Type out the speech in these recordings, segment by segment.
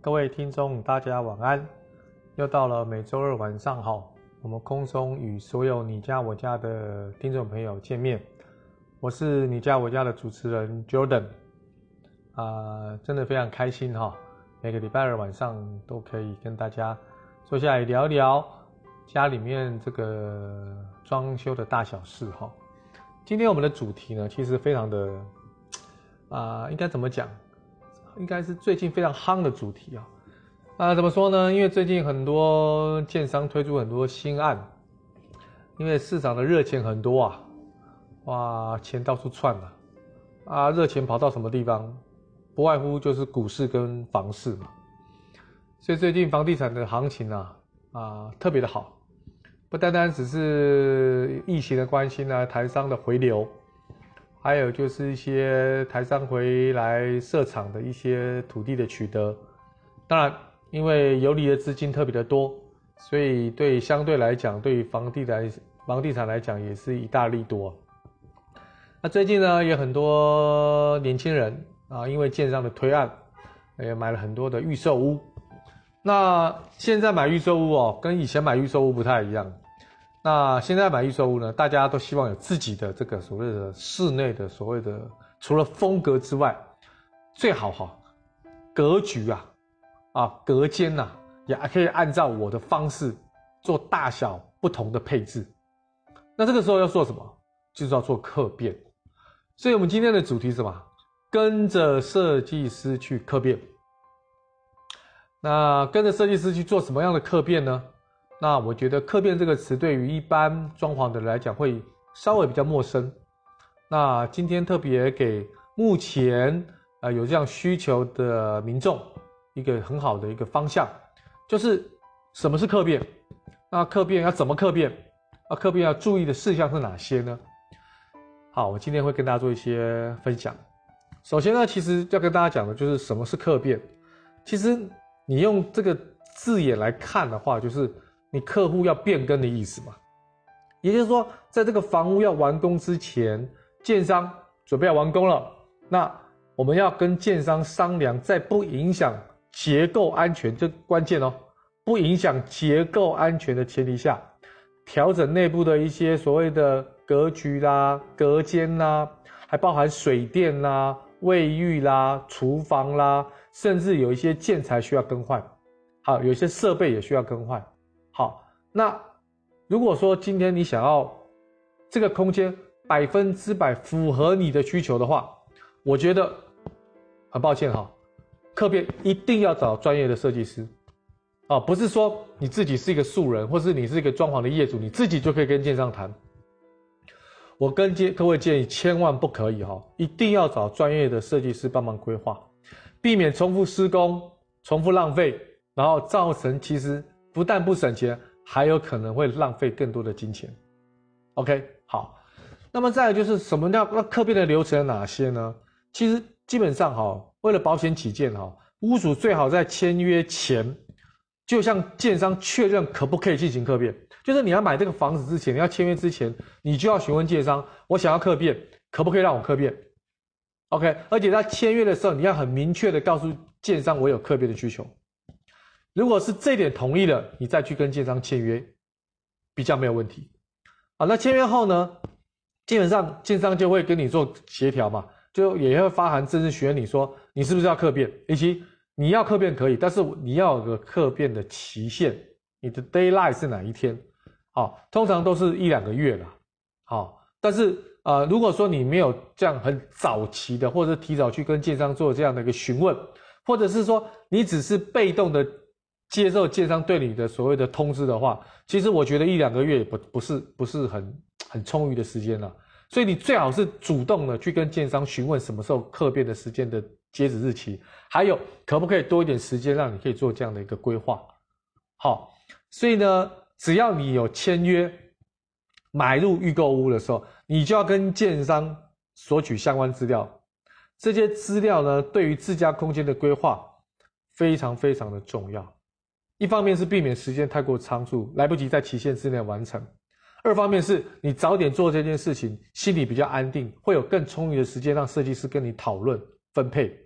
各位听众，大家晚安。又到了每周二晚上好，我们空中与所有你家我家的听众朋友见面。我是你家我家的主持人 Jordan，啊、真的非常开心哈。每个礼拜二晚上都可以跟大家坐下来聊一聊家里面这个装修的大小事哈。今天我们的主题呢，其实非常的啊、应该怎么讲？应该是最近非常夯的主题啊！啊，怎么说呢？因为最近很多建商推出很多新案，因为市场的热钱很多啊，哇，钱到处窜啊！啊，热钱跑到什么地方？不外乎就是股市跟房市嘛。所以最近房地产的行情啊，啊，特别的好，不单单只是疫情的关系呢，台商的回流。还有就是一些台商回来设厂的一些土地的取得，当然，因为游离的资金特别的多，所以对相对来讲，对于房地产房地产来讲，也是一大利多。那最近呢，也很多年轻人啊，因为建商的推案，也买了很多的预售屋。那现在买预售屋哦，跟以前买预售屋不太一样。那现在买预售屋呢，大家都希望有自己的这个所谓的室内的所谓的，除了风格之外，最好哈，格局啊，啊隔间呐，也可以按照我的方式做大小不同的配置。那这个时候要做什么？就是要做客变。所以我们今天的主题是什么？跟着设计师去客变。那跟着设计师去做什么样的客变呢？那我觉得“客变”这个词对于一般装潢的人来讲会稍微比较陌生。那今天特别给目前呃有这样需求的民众一个很好的一个方向，就是什么是客变？那客变要怎么客变？啊，客变要注意的事项是哪些呢？好，我今天会跟大家做一些分享。首先呢，其实要跟大家讲的就是什么是客变。其实你用这个字眼来看的话，就是。你客户要变更的意思嘛？也就是说，在这个房屋要完工之前，建商准备要完工了，那我们要跟建商商量，在不影响结构安全，这关键哦，不影响结构安全的前提下，调整内部的一些所谓的格局啦、隔间啦，还包含水电啦、卫浴啦、厨房啦，甚至有一些建材需要更换，好，有些设备也需要更换。好，那如果说今天你想要这个空间百分之百符合你的需求的话，我觉得很抱歉哈，客变一定要找专业的设计师，啊，不是说你自己是一个素人，或是你是一个装潢的业主，你自己就可以跟建商谈。我跟建各位建议，千万不可以哈，一定要找专业的设计师帮忙规划，避免重复施工、重复浪费，然后造成其实。不但不省钱，还有可能会浪费更多的金钱。OK，好，那么再来就是什么叫那客变的流程有哪些呢？其实基本上哈，为了保险起见哈，屋主最好在签约前就向建商确认可不可以进行客变。就是你要买这个房子之前，你要签约之前，你就要询问建商，我想要客变，可不可以让我客变？OK，而且在签约的时候，你要很明确的告诉建商，我有客变的需求。如果是这点同意了，你再去跟建商签约，比较没有问题。好，那签约后呢，基本上建商就会跟你做协调嘛，就也会发函正式询问你说，你是不是要客变，以及你要客变可以，但是你要有个客变的期限，你的 daylight 是哪一天？好，通常都是一两个月啦。好，但是呃，如果说你没有这样很早期的，或者提早去跟建商做这样的一个询问，或者是说你只是被动的。接受建商对你的所谓的通知的话，其实我觉得一两个月也不不是不是很很充裕的时间了，所以你最好是主动的去跟建商询问什么时候客变的时间的截止日期，还有可不可以多一点时间让你可以做这样的一个规划。好，所以呢，只要你有签约买入预购屋的时候，你就要跟建商索取相关资料，这些资料呢，对于自家空间的规划非常非常的重要。一方面是避免时间太过仓促，来不及在期限之内完成；二方面是你早点做这件事情，心里比较安定，会有更充裕的时间让设计师跟你讨论分配，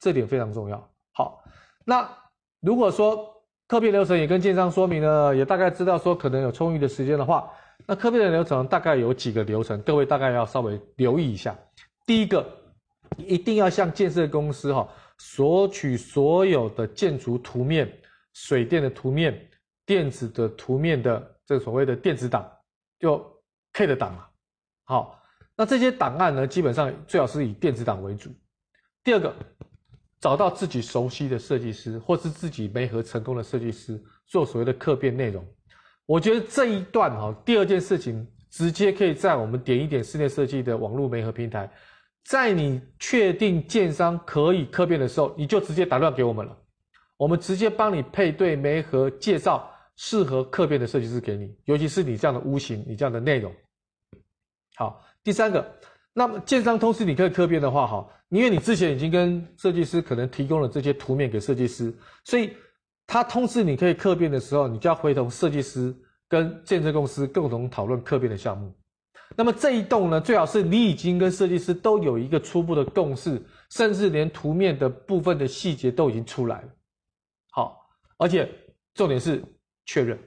这点非常重要。好，那如果说客变流程也跟建商说明了，也大概知道说可能有充裕的时间的话，那客变的流程大概有几个流程，各位大概要稍微留意一下。第一个，一定要向建设公司哈索取所有的建筑图面、水电的图面、电子的图面的这个所谓的电子档，就 K 的档嘛。好，那这些档案呢，基本上最好是以电子档为主。第二个。找到自己熟悉的设计师，或是自己媒合成功的设计师，做所谓的客变内容。我觉得这一段哈，第二件事情直接可以在我们点一点室内设计的网络媒合平台，在你确定建商可以客变的时候，你就直接打乱给我们了，我们直接帮你配对媒合介绍适合客变的设计师给你，尤其是你这样的屋型，你这样的内容。好，第三个。那么建商通知你可以客变的话，哈，因为你之前已经跟设计师可能提供了这些图面给设计师，所以他通知你可以客变的时候，你就要回头设计师跟建设公司共同讨论客变的项目。那么这一栋呢，最好是你已经跟设计师都有一个初步的共识，甚至连图面的部分的细节都已经出来了。而且重点是确认。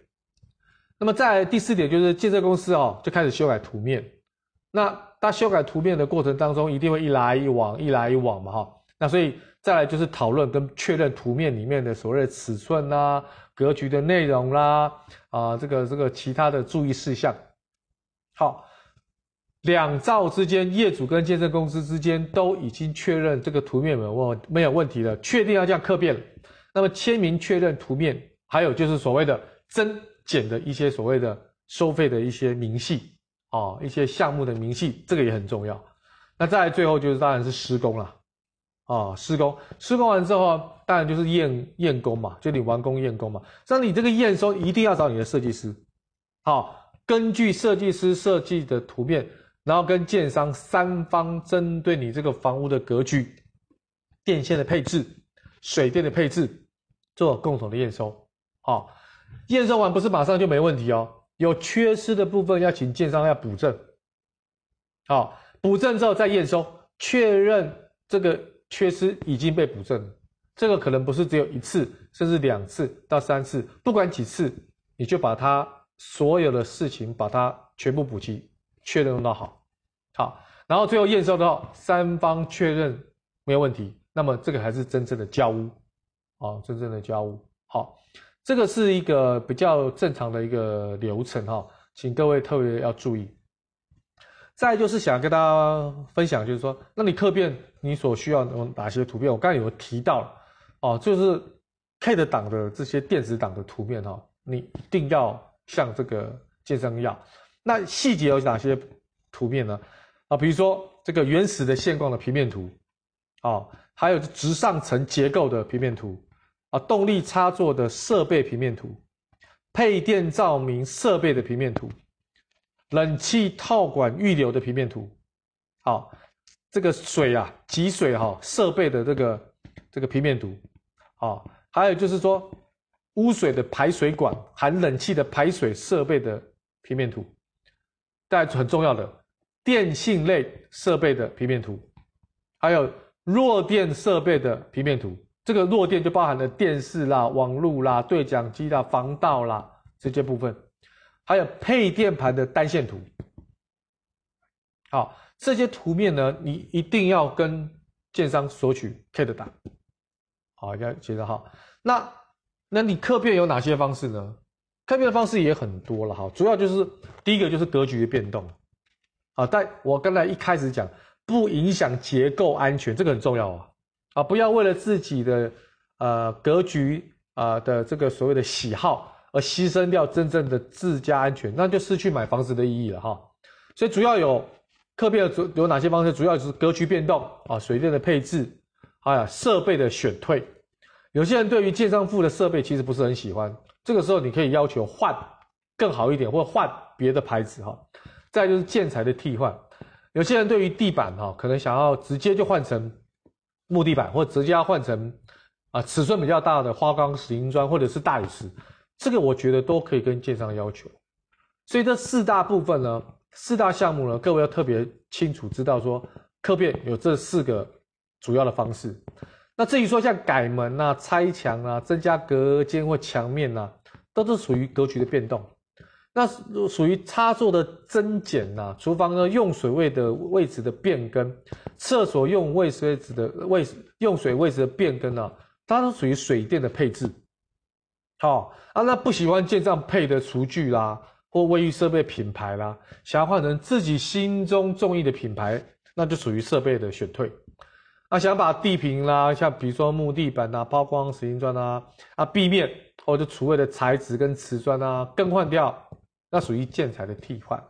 那么在第四点就是建设公司哦就开始修改图面，那。他修改图面的过程当中，一定会一来一往，一来一往嘛，哈。那所以再来就是讨论跟确认图面里面的所谓的尺寸啦、格局的内容啦，啊，这个这个其他的注意事项。好，两造之间，业主跟建设公司之间都已经确认这个图面没有问没有问题了，确定要这样刻变了。那么签名确认图面，还有就是所谓的增减的一些所谓的收费的一些明细。哦，一些项目的明细，这个也很重要。那再最后就是当然是施工了。啊，施工，施工完之后，当然就是验验工嘛，就你完工验工嘛。那你这个验收一定要找你的设计师。好，根据设计师设计的图片，然后跟建商三方针对你这个房屋的格局、电线的配置、水电的配置做共同的验收。好，验收完不是马上就没问题哦。有缺失的部分要请建商要补正，好，补正之后再验收，确认这个缺失已经被补正了。这个可能不是只有一次，甚至两次到三次，不管几次，你就把它所有的事情把它全部补齐，确认到好，好，然后最后验收到，三方确认没有问题，那么这个还是真正的交屋，哦，真正的交屋，好。这个是一个比较正常的一个流程哈，请各位特别要注意。再就是想跟大家分享，就是说，那你客变你所需要有哪些图片？我刚才有提到哦，就是 K 的档的这些电子档的图片哈，你一定要向这个建商要。那细节有哪些图片呢？啊，比如说这个原始的现况的平面图，啊，还有直上层结构的平面图。啊，动力插座的设备平面图，配电照明设备的平面图，冷气套管预留的平面图，好，这个水啊，集水哈设备的这个这个平面图，好，还有就是说污水的排水管含冷气的排水设备的平面图，再很重要的电信类设备的平面图，还有弱电设备的平面图。这个弱电就包含了电视啦、网路啦、对讲机啦、防盗啦这些部分，还有配电盘的单线图。好，这些图面呢，你一定要跟建商索取 CAD 档。好，要记得哈。那那你客变有哪些方式呢？客变的方式也很多了哈，主要就是第一个就是格局的变动。好，但我刚才一开始讲，不影响结构安全，这个很重要啊。啊，不要为了自己的呃格局啊、的这个所谓的喜好而牺牲掉真正的自家安全，那就失去买房子的意义了哈。所以主要有客变的主有哪些方式？主要就是格局变动啊，水电的配置，还有设备的选退。有些人对于建商附的设备其实不是很喜欢，这个时候你可以要求换更好一点，或换别的牌子哈。再就是建材的替换，有些人对于地板哈，可能想要直接就换成。木地板，或直接要换成啊尺寸比较大的花岗石英砖，或者是大理石，这个我觉得都可以跟建商要求。所以这四大部分呢，四大项目呢，各位要特别清楚知道说，客变有这四个主要的方式。那至于说像改门啊、拆墙啊、增加隔间或墙面啊，都是属于格局的变动。那属于插座的增减呐、厨房的用水位的位置的变更，厕所用位位置的位用水位置的变更啊，它都属于水电的配置。好啊，那不喜欢建这样配的厨具啦，或卫浴设备品牌啦，想要换成自己心中中意的品牌，那就属于设备的选退。啊，想把地坪啦，像比如说木地板啊、抛光石英砖啊、啊壁面或者厨卫的材质跟瓷砖啊更换掉。那属于建材的替换，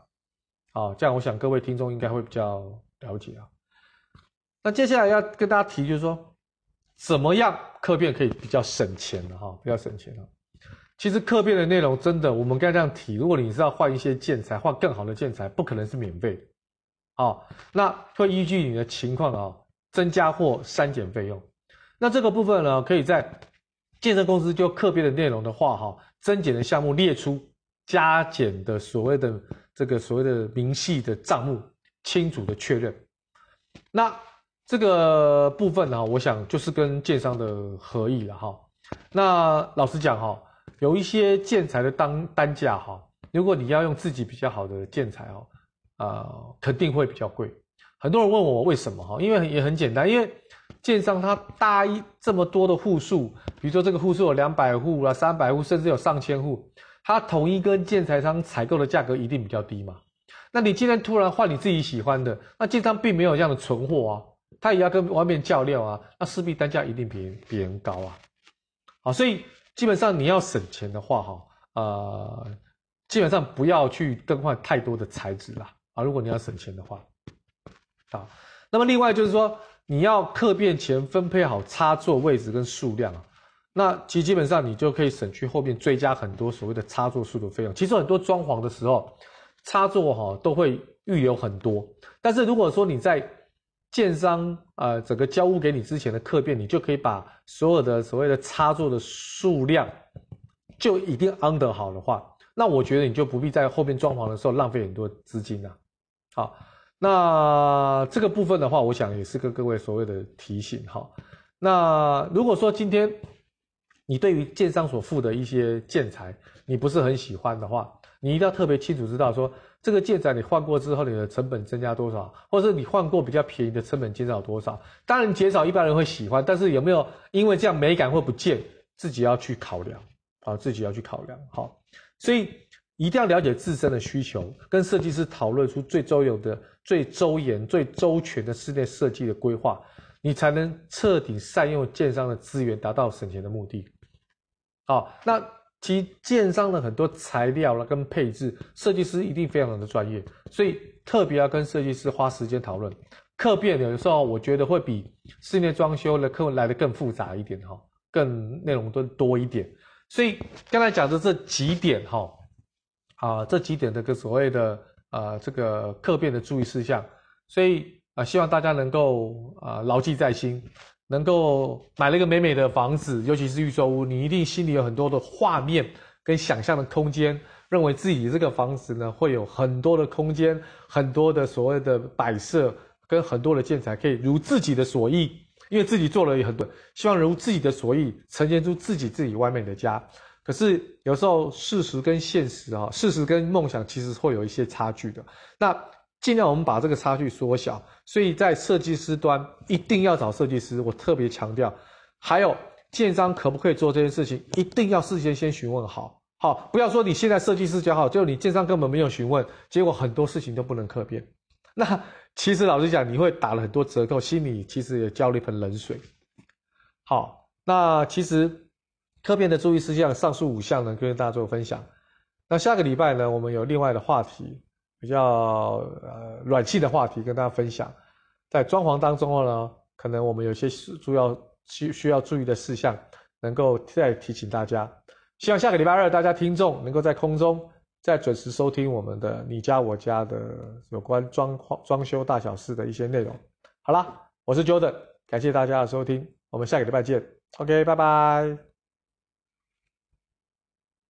好，这样我想各位听众应该会比较了解啊。那接下来要跟大家提，就是说，怎么样客变可以比较省钱的哈，比较省钱啊。其实客变的内容真的，我们该这样提，如果你是要换一些建材，换更好的建材，不可能是免费的，好，那会依据你的情况啊，增加或删减费用。那这个部分呢，可以在建设公司就客变的内容的话，哈，增减的项目列出。加减的所谓的这个所谓的明细的账目清楚的确认，那这个部分呢，我想就是跟建商的合意了哈。那老实讲哈，有一些建材的单单价哈，如果你要用自己比较好的建材哦，啊，肯定会比较贵。很多人问我为什么哈，因为也很简单，因为建商他搭一这么多的户数，比如说这个户数有两百户啊、三百户，甚至有上千户。它统一跟建材商采购的价格一定比较低嘛？那你今天突然换你自己喜欢的，那建商并没有这样的存货啊，他也要跟外面较量啊，那势必单价一定比别人高啊。好，所以基本上你要省钱的话，哈，呃，基本上不要去更换太多的材质啦。啊，如果你要省钱的话，啊，那么另外就是说，你要客变前分配好插座位置跟数量啊。那其实基本上你就可以省去后面追加很多所谓的插座数的费用。其实很多装潢的时候，插座哈都会预留很多。但是如果说你在建商呃整个交屋给你之前的客变，你就可以把所有的所谓的插座的数量就一定 under 好的话，那我觉得你就不必在后面装潢的时候浪费很多资金了。好，那这个部分的话，我想也是跟各位所谓的提醒哈。那如果说今天，你对于建商所付的一些建材，你不是很喜欢的话，你一定要特别清楚知道说，这个建材你换过之后，你的成本增加多少，或者是你换过比较便宜的成本减少多少。当然减少一般人会喜欢，但是有没有因为这样美感会不见，自己要去考量啊，自己要去考量。好，所以一定要了解自身的需求，跟设计师讨论出最周有的、最周延、最周全的室内设计的规划，你才能彻底善用建商的资源，达到省钱的目的。好，那其建商的很多材料啦跟配置，设计师一定非常的专业，所以特别要跟设计师花时间讨论。客变有时候我觉得会比室内装修的客来的更复杂一点哈，更内容都多一点。所以刚才讲的这几点哈，啊这几点的个所谓的啊这个客变的注意事项，所以啊希望大家能够啊牢记在心。能够买了一个美美的房子，尤其是预售屋，你一定心里有很多的画面跟想象的空间，认为自己这个房子呢会有很多的空间，很多的所谓的摆设跟很多的建材，可以如自己的所意，因为自己做了也很多，希望如自己的所意，呈现出自己自己完美的家。可是有时候事实跟现实啊，事实跟梦想其实会有一些差距的。那。尽量我们把这个差距缩小，所以在设计师端一定要找设计师。我特别强调，还有建商可不可以做这件事情，一定要事先先询问好，好，不要说你现在设计师讲好，就你建商根本没有询问，结果很多事情都不能客变。那其实老实讲，你会打了很多折扣，心里其实也浇了一盆冷水。好，那其实客变的注意事项，上述五项呢，跟大家做分享。那下个礼拜呢，我们有另外的话题。比较呃软性的话题跟大家分享，在装潢当中呢，可能我们有些主要需需要注意的事项，能够再提醒大家。希望下个礼拜二大家听众能够在空中再准时收听我们的你家我家的有关装装修大小事的一些内容。好啦，我是 Jordan，感谢大家的收听，我们下个礼拜见。OK，拜拜。